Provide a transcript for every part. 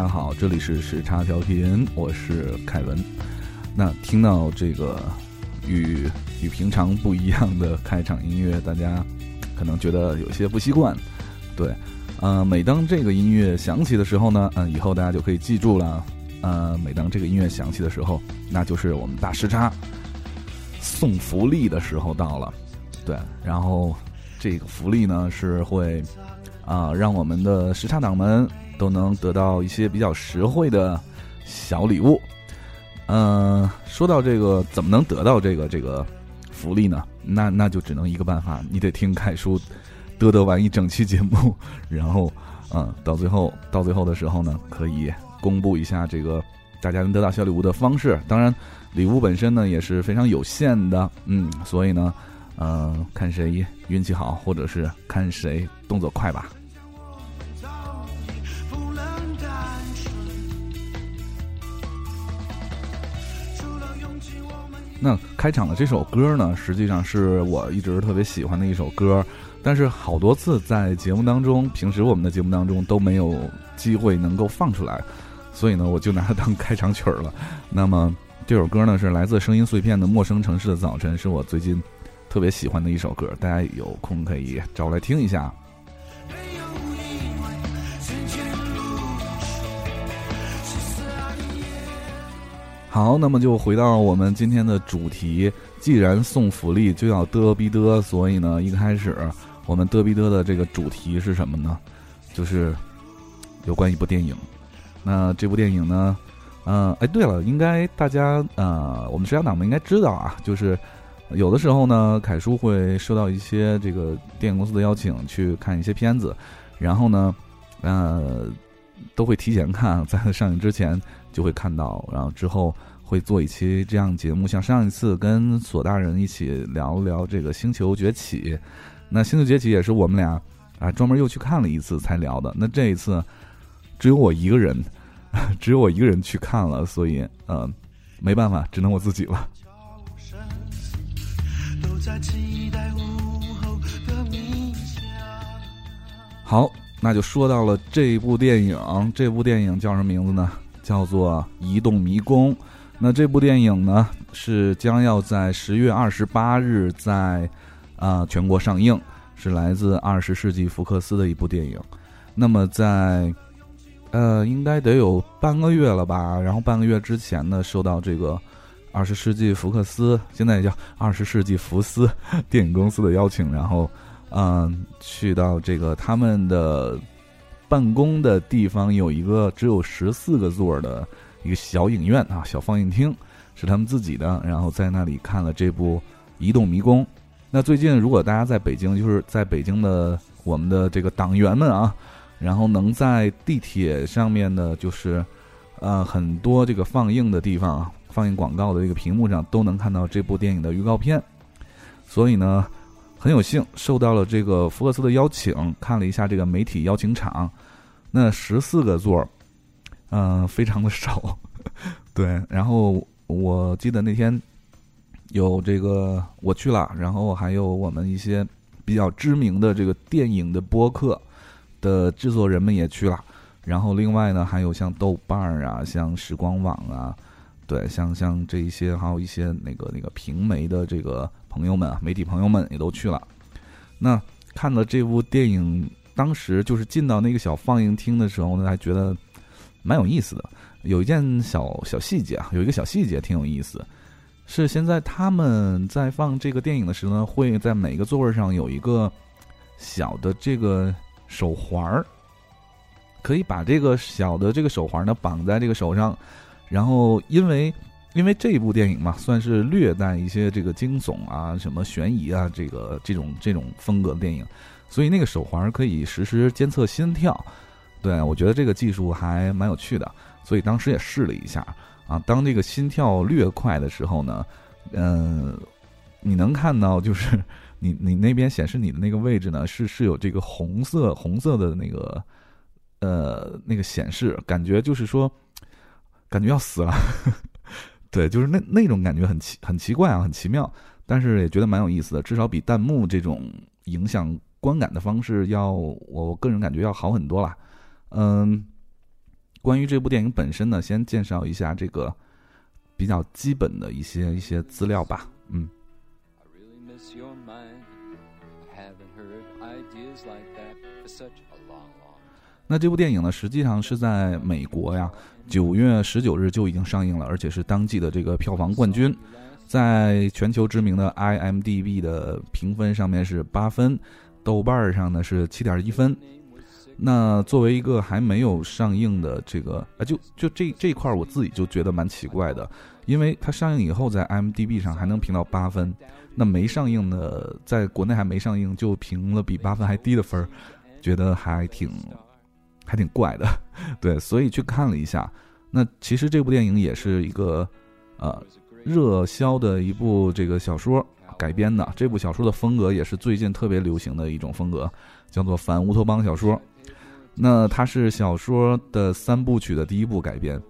大家好，这里是时差调频，我是凯文。那听到这个与与平常不一样的开场音乐，大家可能觉得有些不习惯。对，呃，每当这个音乐响起的时候呢，嗯，以后大家就可以记住了。呃，每当这个音乐响起的时候，那就是我们大时差送福利的时候到了。对，然后这个福利呢是会啊，让我们的时差党们都能得到一些比较实惠的小礼物。嗯，说到这个，怎么能得到这个这个福利呢？那那就只能一个办法，你得听凯叔嘚嘚完一整期节目，然后嗯，到最后到最后的时候呢，可以。公布一下这个大家能得到小礼物的方式，当然礼物本身呢也是非常有限的，嗯，所以呢，嗯，看谁运气好，或者是看谁动作快吧。那开场的这首歌呢，实际上是我一直特别喜欢的一首歌，但是好多次在节目当中，平时我们的节目当中都没有机会能够放出来。所以呢，我就拿它当开场曲儿了。那么这首歌呢，是来自声音碎片的《陌生城市的早晨》，是我最近特别喜欢的一首歌，大家有空可以找来听一下。好，那么就回到我们今天的主题。既然送福利就要嘚逼嘚，所以呢，一开始我们嘚逼嘚的这个主题是什么呢？就是有关一部电影。那这部电影呢？嗯，哎，对了，应该大家呃，我们时差党们应该知道啊，就是有的时候呢，凯叔会收到一些这个电影公司的邀请去看一些片子，然后呢，呃，都会提前看，在上映之前就会看到，然后之后会做一期这样节目，像上一次跟索大人一起聊聊这个《星球崛起》，那《星球崛起》也是我们俩啊专门又去看了一次才聊的，那这一次。只有我一个人，只有我一个人去看了，所以呃，没办法，只能我自己了。好，那就说到了这部电影，这部电影叫什么名字呢？叫做《移动迷宫》。那这部电影呢，是将要在十月二十八日在啊全国上映，是来自二十世纪福克斯的一部电影。那么在呃，应该得有半个月了吧。然后半个月之前呢，受到这个二十世纪福克斯，现在也叫二十世纪福斯电影公司的邀请，然后嗯，去到这个他们的办公的地方，有一个只有十四个座的一个小影院啊，小放映厅是他们自己的。然后在那里看了这部《移动迷宫》。那最近如果大家在北京，就是在北京的我们的这个党员们啊。然后能在地铁上面的，就是，呃，很多这个放映的地方，放映广告的这个屏幕上都能看到这部电影的预告片。所以呢，很有幸受到了这个福克斯的邀请，看了一下这个媒体邀请场。那十四个座儿，嗯，非常的少。对，然后我记得那天有这个我去了，然后还有我们一些比较知名的这个电影的播客。的制作人们也去了，然后另外呢，还有像豆瓣儿啊，像时光网啊，对，像像这一些，还有一些那个那个平媒的这个朋友们，媒体朋友们也都去了。那看了这部电影，当时就是进到那个小放映厅的时候呢，还觉得蛮有意思的。有一件小小细节啊，有一个小细节挺有意思，是现在他们在放这个电影的时候呢，会在每个座位上有一个小的这个。手环儿可以把这个小的这个手环呢绑在这个手上，然后因为因为这一部电影嘛，算是略带一些这个惊悚啊、什么悬疑啊，这个这种这种风格的电影，所以那个手环可以实时监测心跳。对我觉得这个技术还蛮有趣的，所以当时也试了一下啊。当这个心跳略快的时候呢，嗯，你能看到就是。你你那边显示你的那个位置呢？是是有这个红色红色的那个呃那个显示，感觉就是说感觉要死了，对，就是那那种感觉很奇很奇怪啊，很奇妙，但是也觉得蛮有意思的，至少比弹幕这种影响观感的方式要，我个人感觉要好很多啦。嗯，关于这部电影本身呢，先介绍一下这个比较基本的一些一些资料吧。嗯。那这部电影呢，实际上是在美国呀，九月十九日就已经上映了，而且是当季的这个票房冠军，在全球知名的 IMDB 的评分上面是八分，豆瓣上呢是七点一分。那作为一个还没有上映的这个啊，就就这这块，我自己就觉得蛮奇怪的，因为它上映以后在 m d b 上还能评到八分，那没上映的，在国内还没上映就评了比八分还低的分，觉得还挺。还挺怪的，对，所以去看了一下。那其实这部电影也是一个，呃，热销的一部这个小说改编的。这部小说的风格也是最近特别流行的一种风格，叫做反乌托邦小说。那它是小说的三部曲的第一部改编，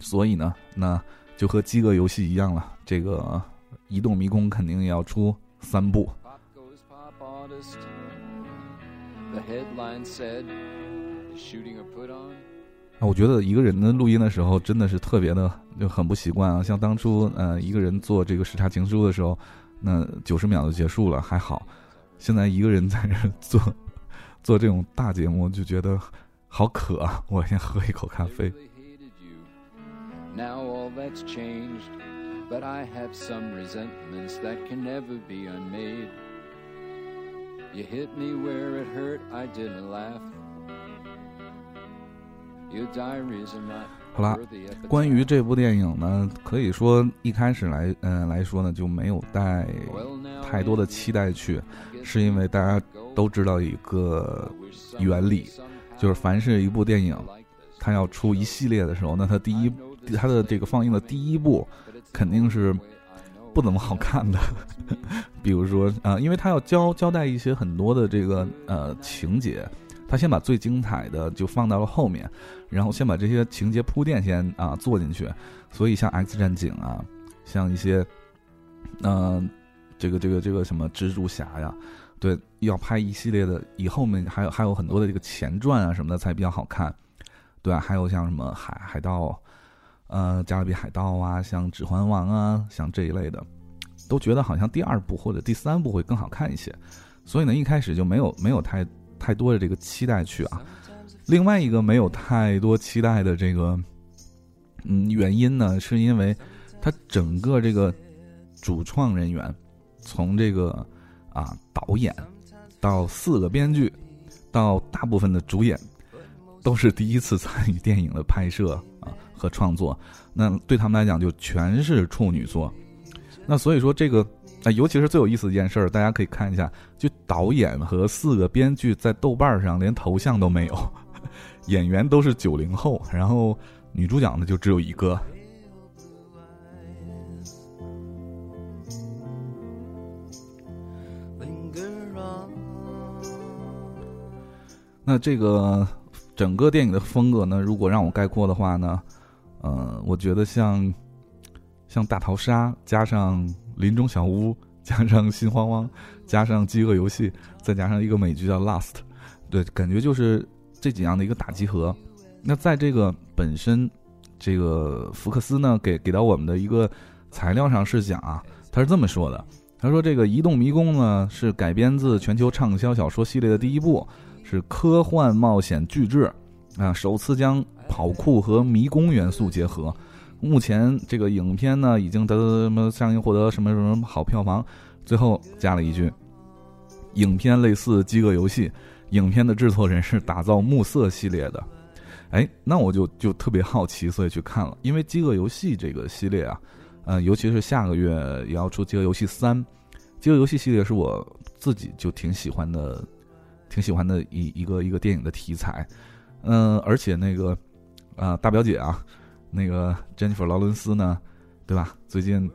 所以呢，那就和饥饿游戏一样了。这个移动迷宫肯定也要出三部。啊，我觉得一个人的录音的时候真的是特别的就很不习惯啊。像当初呃一个人做这个时差情书的时候，那九十秒就结束了，还好。现在一个人在这做做这种大节目，就觉得好渴啊！我先喝一口咖啡。好了，关于这部电影呢，可以说一开始来，嗯来说呢，就没有带太多的期待去，是因为大家都知道一个原理，就是凡是一部电影，它要出一系列的时候，那它第一，它的这个放映的第一部，肯定是不怎么好看的。比如说啊，因为它要交交代一些很多的这个呃情节。他先把最精彩的就放到了后面，然后先把这些情节铺垫先啊做进去，所以像 X 战警啊，像一些，嗯，这个这个这个什么蜘蛛侠呀，对，要拍一系列的，以后面还有还有很多的这个前传啊什么的才比较好看，对啊，还有像什么海海盗，呃，加勒比海盗啊，像指环王啊，像这一类的，都觉得好像第二部或者第三部会更好看一些，所以呢，一开始就没有没有太。太多的这个期待去啊，另外一个没有太多期待的这个，嗯，原因呢，是因为它整个这个主创人员，从这个啊导演到四个编剧，到大部分的主演，都是第一次参与电影的拍摄啊和创作，那对他们来讲就全是处女座，那所以说这个。那尤其是最有意思的一件事儿，大家可以看一下，就导演和四个编剧在豆瓣上连头像都没有，演员都是九零后，然后女主角呢就只有一个。那这个整个电影的风格呢，如果让我概括的话呢，呃，我觉得像像大逃杀加上。林中小屋加上心慌慌，加上饥饿游戏，再加上一个美剧叫《Last》，对，感觉就是这几样的一个大集合。那在这个本身，这个福克斯呢给给到我们的一个材料上是讲啊，他是这么说的：他说这个《移动迷宫》呢是改编自全球畅销小说系列的第一部，是科幻冒险巨制啊，首次将跑酷和迷宫元素结合。目前这个影片呢，已经得什么上映获得什么什么好票房，最后加了一句：影片类似《饥饿游戏》，影片的制作人是打造暮色系列的。哎，那我就就特别好奇，所以去看了。因为《饥饿游戏》这个系列啊，呃，尤其是下个月也要出《饥饿游戏三》，《饥饿游戏》系列是我自己就挺喜欢的，挺喜欢的一一个一个电影的题材。嗯，而且那个啊，大表姐啊。那个珍妮弗·劳伦斯呢，对吧？最近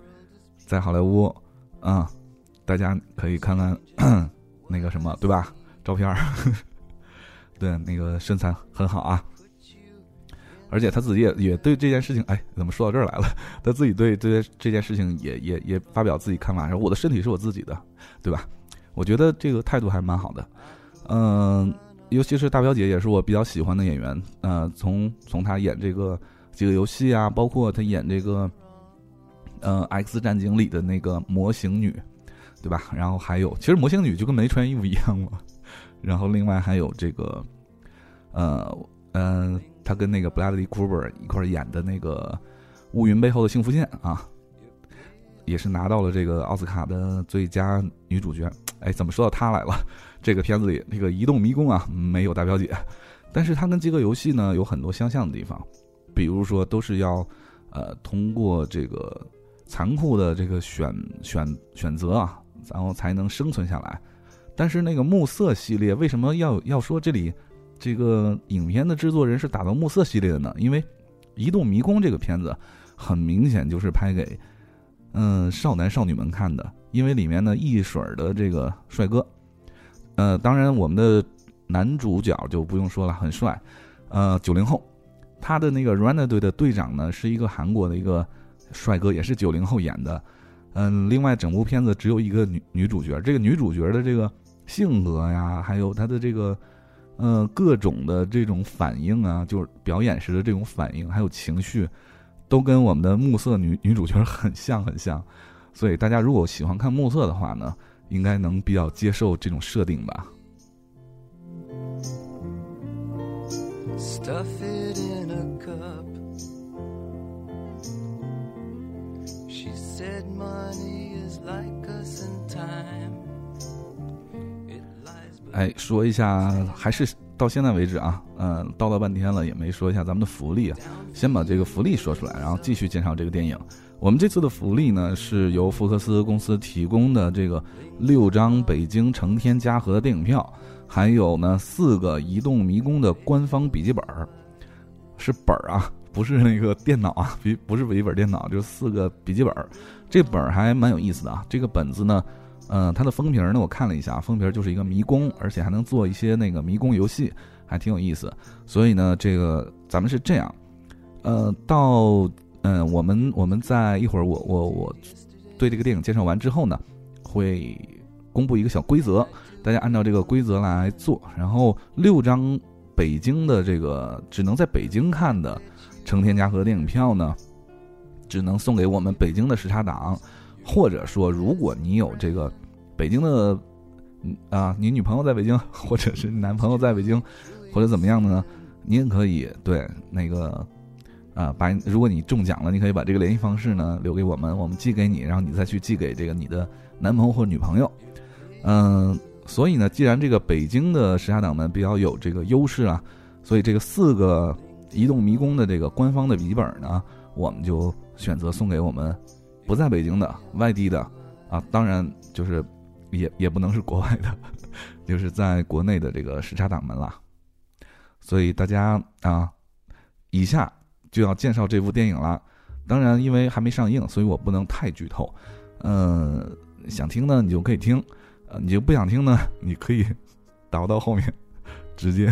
在好莱坞，啊，大家可以看看 那个什么，对吧？照片儿，对，那个身材很好啊。而且他自己也也对这件事情，哎，怎么说到这儿来了？他自己对这这件事情也也也发表自己看法，说我的身体是我自己的，对吧？我觉得这个态度还蛮好的。嗯，尤其是大表姐也是我比较喜欢的演员。呃，从从她演这个几个游戏啊，包括她演这个呃《X 战警》里的那个模型女，对吧？然后还有，其实模型女就跟没穿衣服一样嘛。然后另外还有这个，呃嗯，她跟那个布拉德利·库珀一块演的那个《乌云背后的幸福线》啊，也是拿到了这个奥斯卡的最佳女主角。哎，怎么说到她来了？这个片子里，那个移动迷宫啊，没有大表姐，但是它跟饥饿游戏呢有很多相像的地方，比如说都是要，呃，通过这个残酷的这个选选选择啊，然后才能生存下来。但是那个暮色系列为什么要要说这里这个影片的制作人是打造暮色系列的呢？因为移动迷宫这个片子很明显就是拍给嗯少男少女们看的，因为里面呢一水儿的这个帅哥。呃，当然，我们的男主角就不用说了，很帅。呃，九零后，他的那个 Runner 队的队长呢，是一个韩国的一个帅哥，也是九零后演的。嗯，另外，整部片子只有一个女女主角，这个女主角的这个性格呀，还有她的这个呃各种的这种反应啊，就是表演时的这种反应，还有情绪，都跟我们的暮色女女主角很像很像。所以，大家如果喜欢看暮色的话呢？应该能比较接受这种设定吧 stuffy。哎，说一下，还是到现在为止啊，嗯，叨叨半天了，也没说一下咱们的福利啊。先把这个福利说出来，然后继续介绍这个电影。我们这次的福利呢，是由福克斯公司提供的这个六张北京成天嘉禾的电影票，还有呢四个移动迷宫的官方笔记本儿，是本儿啊，不是那个电脑啊，笔 不是笔记本电脑，就是四个笔记本儿。这本儿还蛮有意思的啊，这个本子呢，嗯，它的封皮儿呢，我看了一下，封皮儿就是一个迷宫，而且还能做一些那个迷宫游戏，还挺有意思。所以呢，这个咱们是这样，呃，到。嗯，我们我们在一会儿，我我我对这个电影介绍完之后呢，会公布一个小规则，大家按照这个规则来做。然后六张北京的这个只能在北京看的成天嘉禾电影票呢，只能送给我们北京的时差党，或者说如果你有这个北京的，啊，你女朋友在北京，或者是男朋友在北京，或者怎么样的呢，你也可以对那个。啊，把如果你中奖了，你可以把这个联系方式呢留给我们，我们寄给你，然后你再去寄给这个你的男朋友或女朋友。嗯，所以呢，既然这个北京的时差党们比较有这个优势啊，所以这个四个移动迷宫的这个官方的笔记本呢，我们就选择送给我们不在北京的外地的啊，当然就是也也不能是国外的，就是在国内的这个时差党们啦。所以大家啊，以下。就要介绍这部电影了，当然因为还没上映，所以我不能太剧透。嗯，想听呢你就可以听，呃，你就不想听呢，你可以倒到后面，直接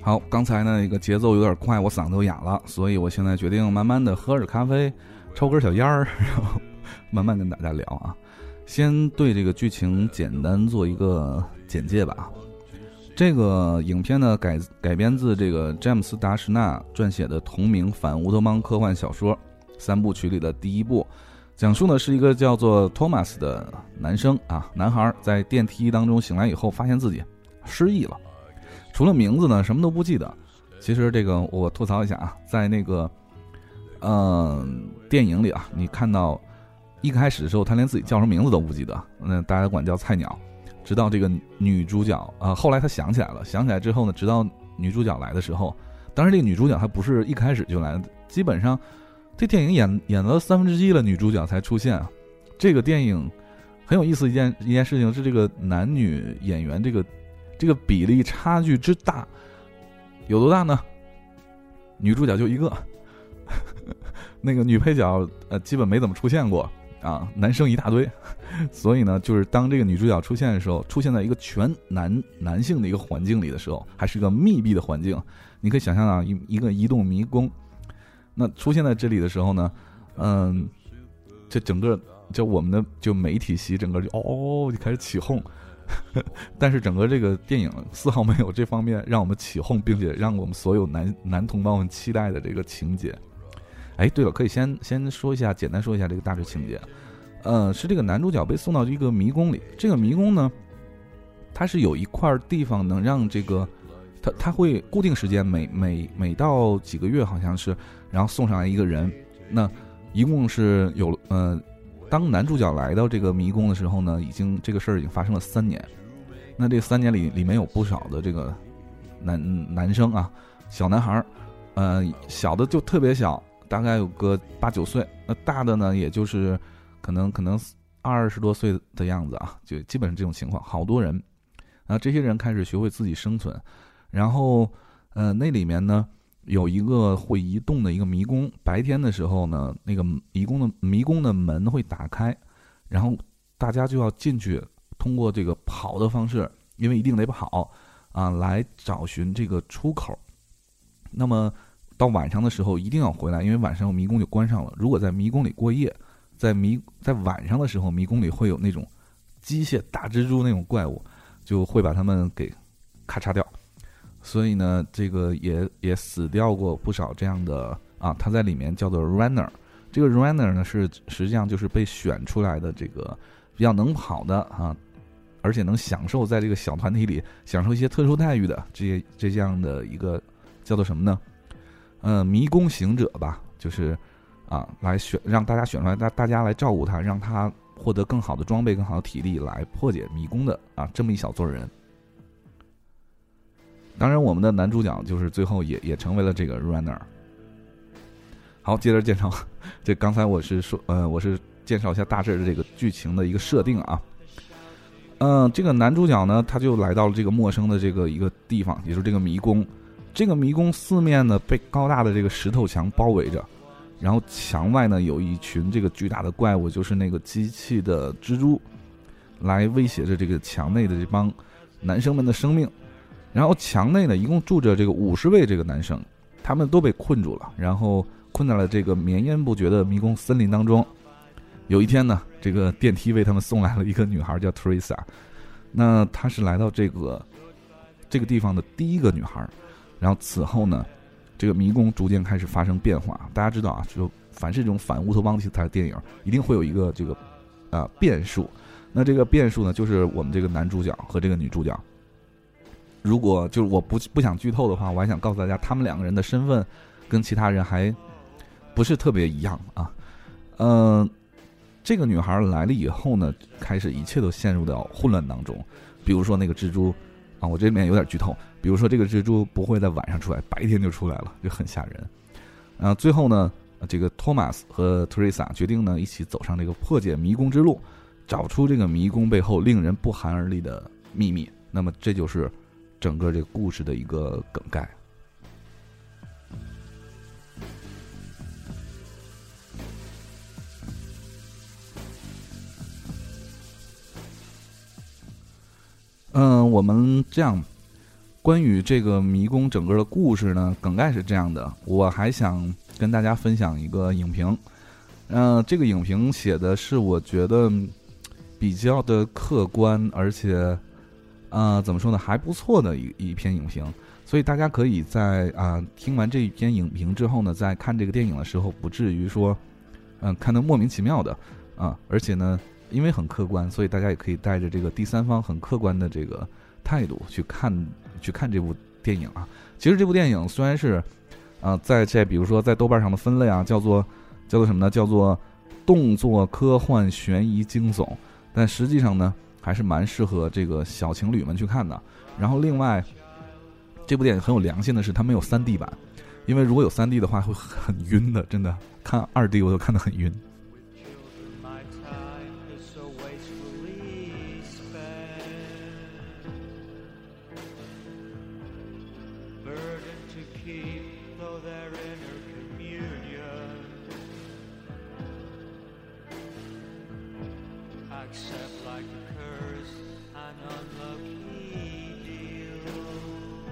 好刚才呢一个节奏有点快我嗓子都哑了所以我现在决定慢慢的喝着咖啡抽根小烟儿 然后慢慢跟大家聊啊。先对这个剧情简单做一个简介吧这个影片呢改改编自这个詹姆斯·达什纳撰写的同名反乌托邦科幻小说三部曲里的第一部，讲述的是一个叫做托马斯的男生啊，男孩在电梯当中醒来以后，发现自己失忆了，除了名字呢，什么都不记得。其实这个我吐槽一下啊，在那个嗯电影里啊，你看到一开始的时候，他连自己叫什么名字都不记得，那大家管叫菜鸟。直到这个女主角啊，后来他想起来了，想起来之后呢，直到女主角来的时候，当然这个女主角还不是一开始就来的，基本上这电影演演了三分之一了，女主角才出现啊。这个电影很有意思一件一件事情是，这个男女演员这个这个比例差距之大，有多大呢？女主角就一个，那个女配角呃基本没怎么出现过啊，男生一大堆，所以呢，就是当这个女主角出现的时候，出现在一个全男男性的一个环境里的时候，还是一个密闭的环境，你可以想象啊，一一个移动迷宫，那出现在这里的时候呢，嗯，这整个就我们的就媒体席整个就哦就开始起哄。但是整个这个电影丝毫没有这方面让我们起哄，并且让我们所有男男同胞们期待的这个情节。哎，对了，可以先先说一下，简单说一下这个大致情节。呃，是这个男主角被送到一个迷宫里，这个迷宫呢，它是有一块地方能让这个他他会固定时间，每每每到几个月好像是，然后送上来一个人。那一共是有呃。当男主角来到这个迷宫的时候呢，已经这个事儿已经发生了三年。那这三年里，里面有不少的这个男男生啊，小男孩儿，呃，小的就特别小，大概有个八九岁；那大的呢，也就是可能可能二十多岁的样子啊，就基本上这种情况。好多人，啊这些人开始学会自己生存，然后呃，那里面呢。有一个会移动的一个迷宫，白天的时候呢，那个迷宫的迷宫的门会打开，然后大家就要进去，通过这个跑的方式，因为一定得跑啊，来找寻这个出口。那么到晚上的时候一定要回来，因为晚上迷宫就关上了。如果在迷宫里过夜，在迷在晚上的时候，迷宫里会有那种机械大蜘蛛那种怪物，就会把他们给咔嚓掉。所以呢，这个也也死掉过不少这样的啊，他在里面叫做 runner，这个 runner 呢是实际上就是被选出来的这个比较能跑的啊，而且能享受在这个小团体里享受一些特殊待遇的这些这样的一个叫做什么呢？呃，迷宫行者吧，就是啊，来选让大家选出来，大大家来照顾他，让他获得更好的装备、更好的体力来破解迷宫的啊，这么一小撮人。当然，我们的男主角就是最后也也成为了这个 runner。好，接着介绍，这刚才我是说，呃，我是介绍一下大致的这个剧情的一个设定啊。嗯，这个男主角呢，他就来到了这个陌生的这个一个地方，也就是这个迷宫。这个迷宫四面呢被高大的这个石头墙包围着，然后墙外呢有一群这个巨大的怪物，就是那个机器的蜘蛛，来威胁着这个墙内的这帮男生们的生命。然后墙内呢，一共住着这个五十位这个男生，他们都被困住了，然后困在了这个绵延不绝的迷宫森林当中。有一天呢，这个电梯为他们送来了一个女孩，叫 Teresa。那她是来到这个这个地方的第一个女孩。然后此后呢，这个迷宫逐渐开始发生变化。大家知道啊，就凡是这种反乌托邦题材的电影，一定会有一个这个啊变数。那这个变数呢，就是我们这个男主角和这个女主角。如果就是我不不想剧透的话，我还想告诉大家，他们两个人的身份跟其他人还不是特别一样啊。嗯，这个女孩来了以后呢，开始一切都陷入到混乱当中。比如说那个蜘蛛啊，我这里面有点剧透。比如说这个蜘蛛不会在晚上出来，白天就出来了，就很吓人。啊，最后呢，这个托马斯和特瑞莎决定呢，一起走上这个破解迷宫之路，找出这个迷宫背后令人不寒而栗的秘密。那么这就是。整个这个故事的一个梗概。嗯，我们这样，关于这个迷宫整个的故事呢，梗概是这样的。我还想跟大家分享一个影评。嗯，这个影评写的是我觉得比较的客观，而且。呃，怎么说呢？还不错的一一篇影评，所以大家可以在啊听完这一篇影评之后呢，在看这个电影的时候，不至于说，嗯，看得莫名其妙的啊。而且呢，因为很客观，所以大家也可以带着这个第三方很客观的这个态度去看去看这部电影啊。其实这部电影虽然是啊，在在比如说在豆瓣上的分类啊，叫做叫做什么呢？叫做动作科幻悬疑惊悚，但实际上呢。还是蛮适合这个小情侣们去看的。然后，另外，这部电影很有良心的是，它没有三 D 版，因为如果有三 D 的话，会很晕的。真的，看二 D 我都看得很晕。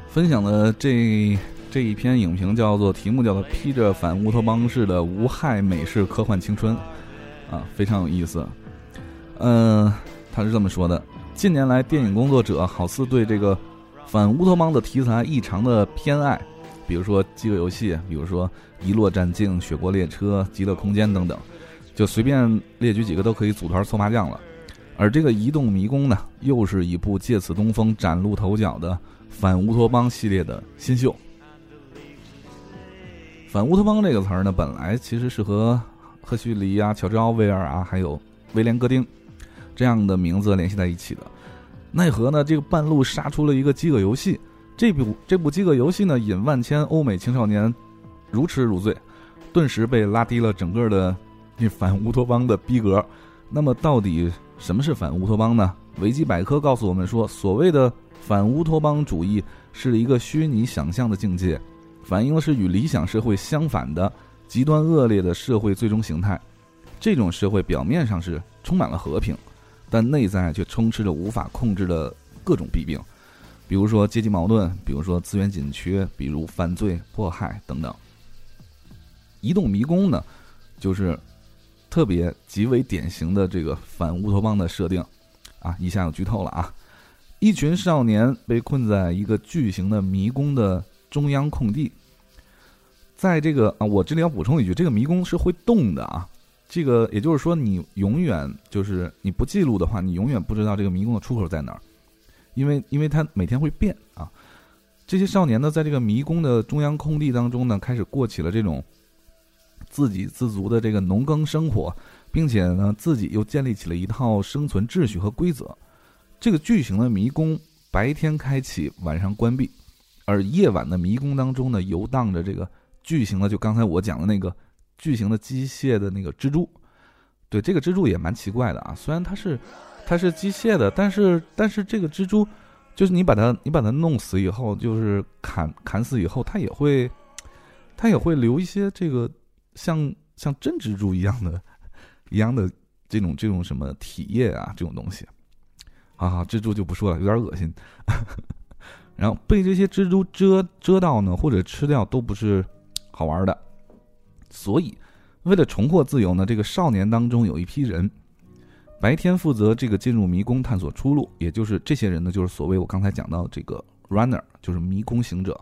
分享的这这一篇影评叫做题目叫做《披着反乌托邦式的无害美式科幻青春》，啊，非常有意思。嗯，他是这么说的：近年来，电影工作者好似对这个反乌托邦的题材异常的偏爱，比如说《饥饿游戏》，比如说《遗落战境》《雪国列车》《极乐空间》等等，就随便列举几个都可以组团搓麻将了。而这个《移动迷宫》呢，又是一部借此东风、崭露头角的。反乌托邦系列的新秀。反乌托邦这个词儿呢，本来其实是和赫胥黎啊、乔治奥威尔啊，还有威廉戈丁这样的名字联系在一起的。奈何呢，这个半路杀出了一个饥饿游戏。这部这部饥饿游戏呢，引万千欧美青少年如痴如醉，顿时被拉低了整个的这反乌托邦的逼格。那么，到底什么是反乌托邦呢？维基百科告诉我们说，所谓的。反乌托邦主义是一个虚拟想象的境界，反映的是与理想社会相反的极端恶劣的社会最终形态。这种社会表面上是充满了和平，但内在却充斥着无法控制的各种弊病，比如说阶级矛盾，比如说资源紧缺，比如犯罪、迫害等等。移动迷宫呢，就是特别极为典型的这个反乌托邦的设定啊！一下就剧透了啊！一群少年被困在一个巨型的迷宫的中央空地，在这个啊，我这里要补充一句，这个迷宫是会动的啊。这个也就是说，你永远就是你不记录的话，你永远不知道这个迷宫的出口在哪儿，因为因为它每天会变啊。这些少年呢，在这个迷宫的中央空地当中呢，开始过起了这种自给自足的这个农耕生活，并且呢，自己又建立起了一套生存秩序和规则。这个巨型的迷宫白天开启，晚上关闭，而夜晚的迷宫当中呢，游荡着这个巨型的，就刚才我讲的那个巨型的机械的那个蜘蛛。对，这个蜘蛛也蛮奇怪的啊，虽然它是它是机械的，但是但是这个蜘蛛，就是你把它你把它弄死以后，就是砍砍死以后，它也会它也会留一些这个像像真蜘蛛一样的一样的这种这种什么体液啊这种东西。啊，蜘蛛就不说了，有点恶心。然后被这些蜘蛛蛰蛰到呢，或者吃掉都不是好玩的。所以，为了重获自由呢，这个少年当中有一批人，白天负责这个进入迷宫探索出路，也就是这些人呢，就是所谓我刚才讲到这个 runner，就是迷宫行者。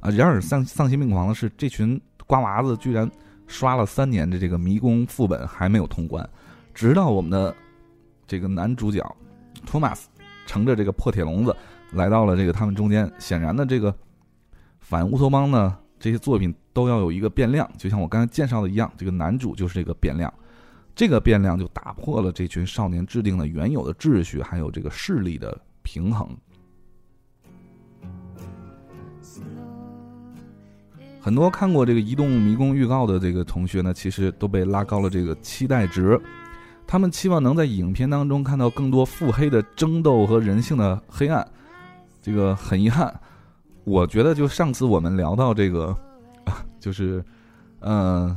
啊，然而丧丧心病狂的是，这群瓜娃子居然刷了三年的这个迷宫副本还没有通关，直到我们的这个男主角。托马斯乘着这个破铁笼子来到了这个他们中间。显然的，这个反乌托邦呢，这些作品都要有一个变量，就像我刚才介绍的一样，这个男主就是这个变量。这个变量就打破了这群少年制定的原有的秩序，还有这个势力的平衡。很多看过这个《移动迷宫》预告的这个同学呢，其实都被拉高了这个期待值。他们期望能在影片当中看到更多腹黑的争斗和人性的黑暗，这个很遗憾。我觉得就上次我们聊到这个，就是，嗯，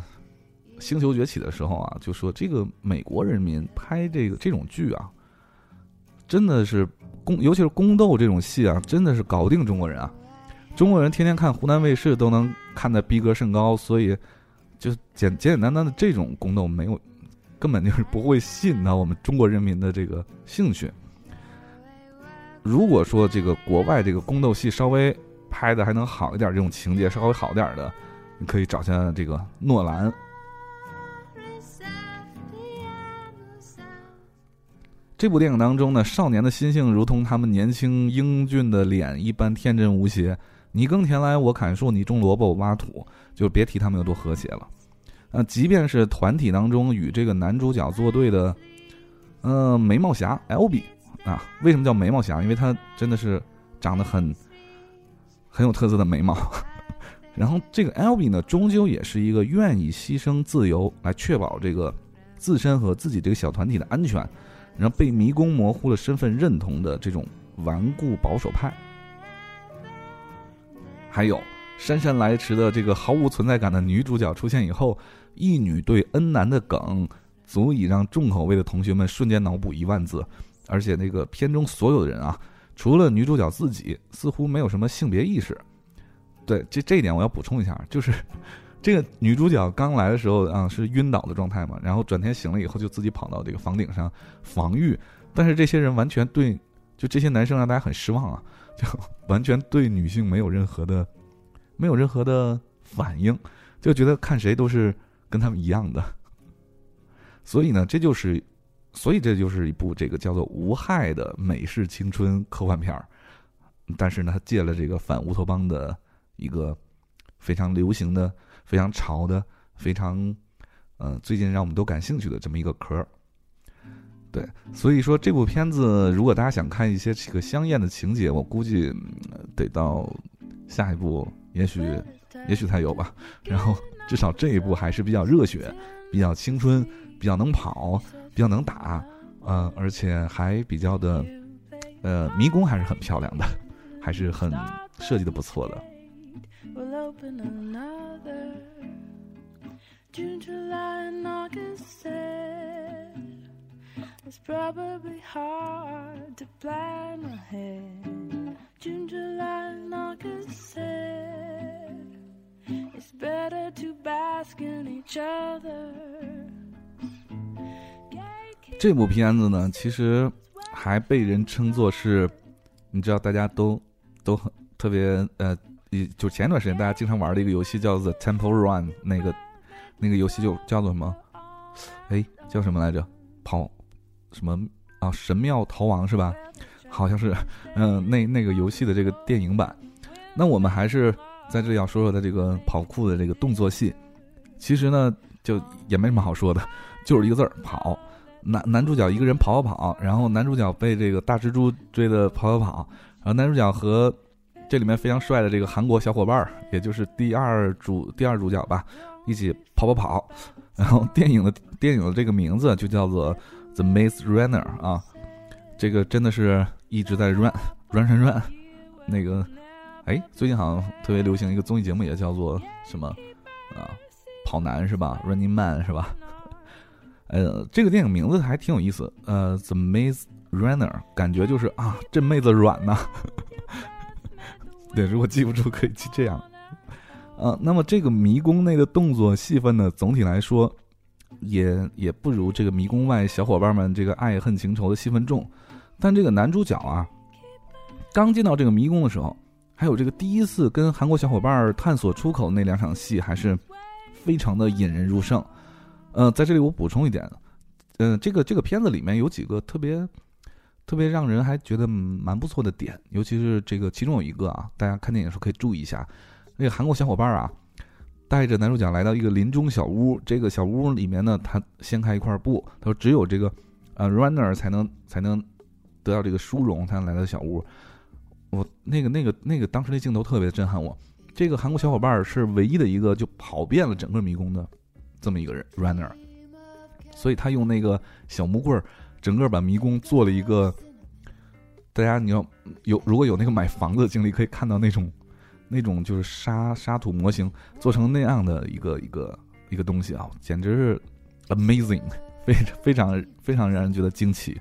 《星球崛起》的时候啊，就说这个美国人民拍这个这种剧啊，真的是宫，尤其是宫斗这种戏啊，真的是搞定中国人啊。中国人天天看湖南卫视都能看的逼格甚高，所以就简简简单单的这种宫斗没有。根本就是不会吸引到我们中国人民的这个兴趣。如果说这个国外这个宫斗戏稍微拍的还能好一点，这种情节稍微好点的，你可以找下这个诺兰。这部电影当中呢，少年的心性如同他们年轻英俊的脸一般天真无邪。你耕田来，我砍树；你种萝卜，我挖土。就别提他们有多和谐了。呃，即便是团体当中与这个男主角作对的，呃，眉毛侠 L B 啊，为什么叫眉毛侠？因为他真的是长得很很有特色的眉毛。然后这个 L B 呢，终究也是一个愿意牺牲自由来确保这个自身和自己这个小团体的安全，然后被迷宫模糊了身份认同的这种顽固保守派。还有。姗姗来迟的这个毫无存在感的女主角出现以后，一女对 N 男的梗，足以让重口味的同学们瞬间脑补一万字。而且那个片中所有的人啊，除了女主角自己，似乎没有什么性别意识。对，这这一点我要补充一下，就是这个女主角刚来的时候啊是晕倒的状态嘛，然后转天醒了以后就自己跑到这个房顶上防御。但是这些人完全对，就这些男生让大家很失望啊，就 完全对女性没有任何的。没有任何的反应，就觉得看谁都是跟他们一样的，所以呢，这就是，所以这就是一部这个叫做无害的美式青春科幻片儿，但是呢，他借了这个反乌托邦的一个非常流行的、非常潮的、非常嗯最近让我们都感兴趣的这么一个壳儿，对，所以说这部片子如果大家想看一些这个香艳的情节，我估计得到下一部。也许，也许才有吧。然后，至少这一部还是比较热血，比较青春，比较能跑，比较能打，呃，而且还比较的，呃，迷宫还是很漂亮的，还是很设计的不错的。June, July, and August It's probably hard to plan ahead. June, July, and August, said it's better to bask in each other. 这部片子呢，其实还被人称作是，你知道，大家都都很特别呃，就前一段时间大家经常玩的一个游戏叫做《Temple Run》，那个那个游戏就叫做什么？哎，叫什么来着？跑什么啊？神庙逃亡是吧？好像是，嗯，那那个游戏的这个电影版，那我们还是在这里要说说的这个跑酷的这个动作戏。其实呢，就也没什么好说的，就是一个字儿跑。男男主角一个人跑跑跑，然后男主角被这个大蜘蛛追的跑跑跑，然后男主角和这里面非常帅的这个韩国小伙伴儿，也就是第二主第二主角吧，一起跑跑跑。然后电影的电影的这个名字就叫做《The Maze Runner》啊，这个真的是。一直在 run run run run，那个，哎，最近好像特别流行一个综艺节目，也叫做什么啊，跑男是吧？Running Man 是吧？呃，这个电影名字还挺有意思，呃，The Maze Runner，感觉就是啊，这妹子软呐。对，如果记不住可以记这样。呃，那么这个迷宫内的动作戏份呢，总体来说，也也不如这个迷宫外小伙伴们这个爱恨情仇的戏份重。但这个男主角啊，刚进到这个迷宫的时候，还有这个第一次跟韩国小伙伴探索出口那两场戏，还是非常的引人入胜。呃，在这里我补充一点，嗯，这个这个片子里面有几个特别特别让人还觉得蛮不错的点，尤其是这个其中有一个啊，大家看电影的时候可以注意一下，那个韩国小伙伴啊，带着男主角来到一个林中小屋，这个小屋里面呢，他掀开一块布，他说只有这个呃 runner 才能才能。得到这个殊荣，才能来到小屋。我那个、那个、那个，当时那镜头特别震撼我。这个韩国小伙伴是唯一的一个就跑遍了整个迷宫的这么一个人，runner。所以他用那个小木棍儿，整个把迷宫做了一个。大家你要有如果有那个买房子的经历，可以看到那种那种就是沙沙土模型做成那样的一个一个一个东西啊，简直是 amazing，非非常非常让人觉得惊奇。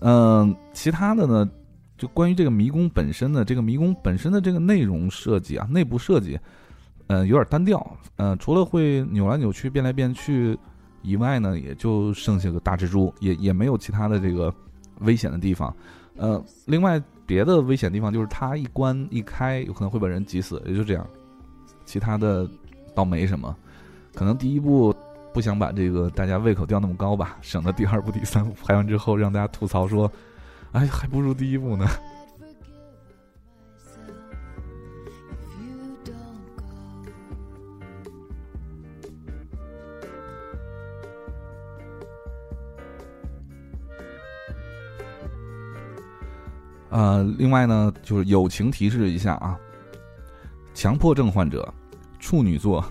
嗯，其他的呢，就关于这个迷宫本身的这个迷宫本身的这个内容设计啊，内部设计，嗯，有点单调。嗯，除了会扭来扭去、变来变去以外呢，也就剩下个大蜘蛛，也也没有其他的这个危险的地方。呃，另外别的危险地方就是它一关一开，有可能会把人挤死，也就这样。其他的倒没什么，可能第一部。不想把这个大家胃口吊那么高吧，省得第二部、第三部拍完之后让大家吐槽说：“哎，还不如第一部呢。”呃，另外呢，就是友情提示一下啊，强迫症患者，处女座。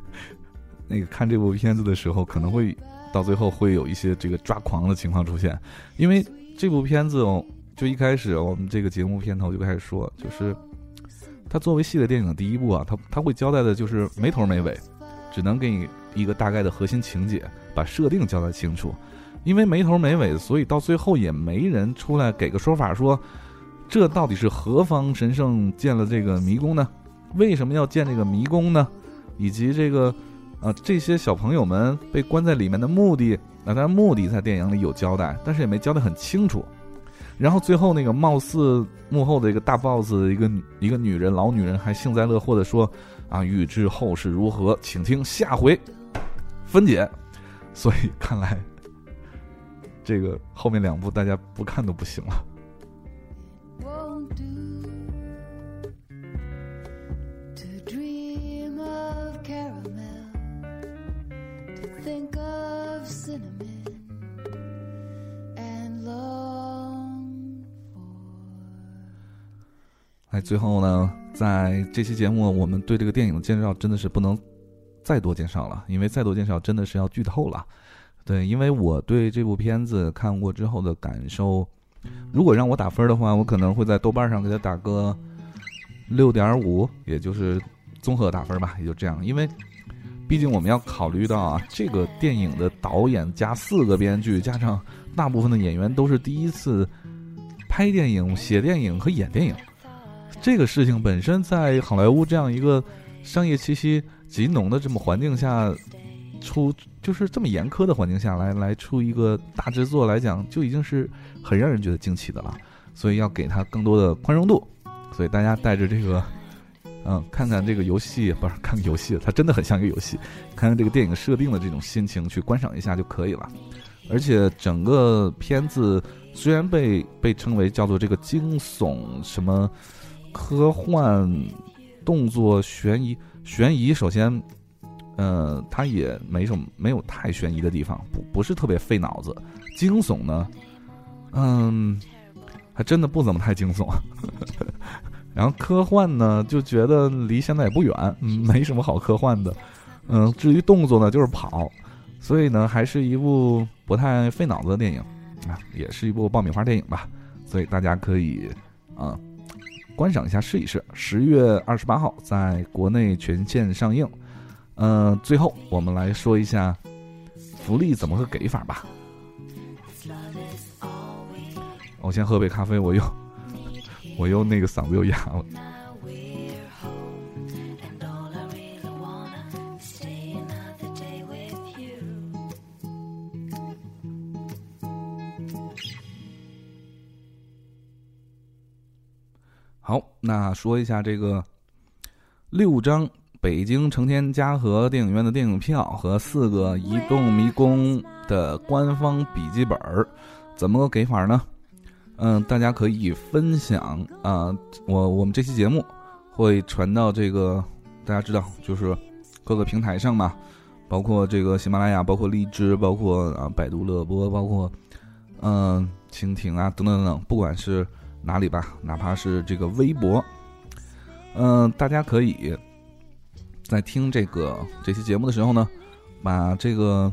那个看这部片子的时候，可能会到最后会有一些这个抓狂的情况出现，因为这部片子哦，就一开始我们这个节目片头就开始说，就是它作为系列电影的第一部啊，它它会交代的就是没头没尾，只能给你一个大概的核心情节，把设定交代清楚。因为没头没尾，所以到最后也没人出来给个说法，说这到底是何方神圣建了这个迷宫呢？为什么要建这个迷宫呢？以及这个，呃，这些小朋友们被关在里面的目的，那当然目的在电影里有交代，但是也没交代很清楚。然后最后那个貌似幕后的一个大 boss，一个一个女人，老女人还幸灾乐祸的说：“啊，欲知后事如何，请听下回分解。”所以看来。这个后面两部大家不看都不行了。哎，最后呢，在这期节目，我们对这个电影的介绍真的是不能再多介绍了，因为再多介绍真的是要剧透了。对，因为我对这部片子看过之后的感受，如果让我打分的话，我可能会在豆瓣上给他打个六点五，也就是综合打分吧，也就这样。因为毕竟我们要考虑到啊，这个电影的导演加四个编剧，加上大部分的演员都是第一次拍电影、写电影和演电影，这个事情本身在好莱坞这样一个商业气息极浓的这么环境下。出就是这么严苛的环境下来来出一个大制作来讲，就已经是很让人觉得惊奇的了。所以要给他更多的宽容度。所以大家带着这个，嗯，看看这个游戏，不是看游戏，它真的很像一个游戏。看看这个电影设定的这种心情去观赏一下就可以了。而且整个片子虽然被被称为叫做这个惊悚什么科幻动作悬疑悬疑，首先。呃，它也没什么，没有太悬疑的地方，不不是特别费脑子。惊悚呢，嗯，还真的不怎么太惊悚。然后科幻呢，就觉得离现在也不远，没什么好科幻的。嗯，至于动作呢，就是跑，所以呢，还是一部不太费脑子的电影啊，也是一部爆米花电影吧。所以大家可以啊观赏一下，试一试。十月二十八号在国内全线上映。嗯，最后我们来说一下福利怎么个给法吧。我先喝杯咖啡，我又 我又那个嗓子又哑了。好，那说一下这个六张。北京成天嘉禾电影院的电影票和四个移动迷宫的官方笔记本儿，怎么个给法呢？嗯，大家可以分享啊，我我们这期节目会传到这个大家知道，就是各个平台上嘛，包括这个喜马拉雅，包括荔枝，包括啊百度乐播，包括嗯蜻蜓啊等等等等，不管是哪里吧，哪怕是这个微博，嗯，大家可以。在听这个这期节目的时候呢，把这个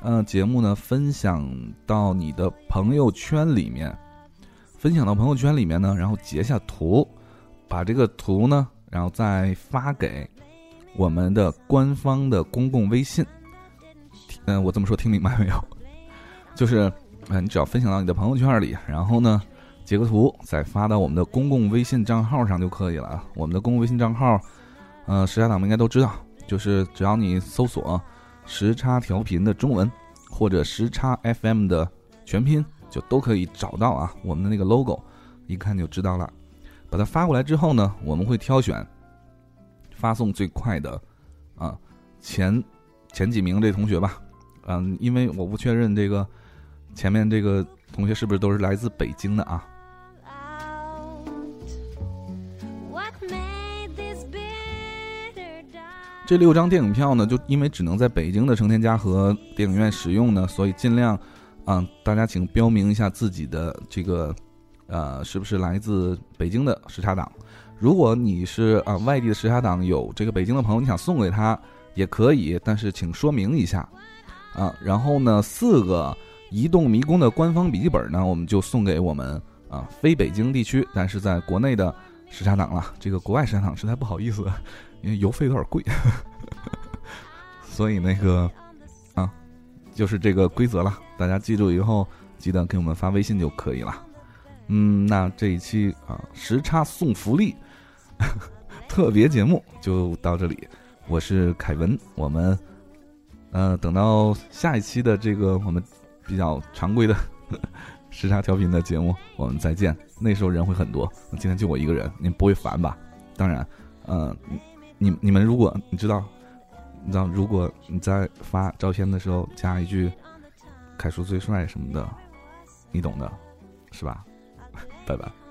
呃节目呢分享到你的朋友圈里面，分享到朋友圈里面呢，然后截下图，把这个图呢，然后再发给我们的官方的公共微信。嗯，我这么说听明白没有？就是，嗯，你只要分享到你的朋友圈里，然后呢，截个图，再发到我们的公共微信账号上就可以了啊。我们的公共微信账号。呃，时差党们应该都知道，就是只要你搜索“时差调频”的中文，或者“时差 FM” 的全拼，就都可以找到啊。我们的那个 logo，一看就知道了。把它发过来之后呢，我们会挑选发送最快的啊前前几名这同学吧。嗯，因为我不确认这个前面这个同学是不是都是来自北京的啊。这六张电影票呢，就因为只能在北京的成天嘉禾电影院使用呢，所以尽量，啊，大家请标明一下自己的这个，呃，是不是来自北京的时差党。如果你是啊外地的时差党，有这个北京的朋友，你想送给他也可以，但是请说明一下，啊，然后呢，四个移动迷宫的官方笔记本呢，我们就送给我们啊非北京地区，但是在国内的时差党了。这个国外时差党实在不好意思，因为邮费有点贵，所以那个啊，就是这个规则了。大家记住以后，记得给我们发微信就可以了。嗯，那这一期啊时差送福利 特别节目就到这里。我是凯文，我们呃等到下一期的这个我们比较常规的 时差调频的节目，我们再见。那时候人会很多，今天就我一个人，您不会烦吧？当然，呃，你你们如果你知道，你知道，如果你在发照片的时候加一句“凯叔最帅”什么的，你懂的，是吧？拜拜。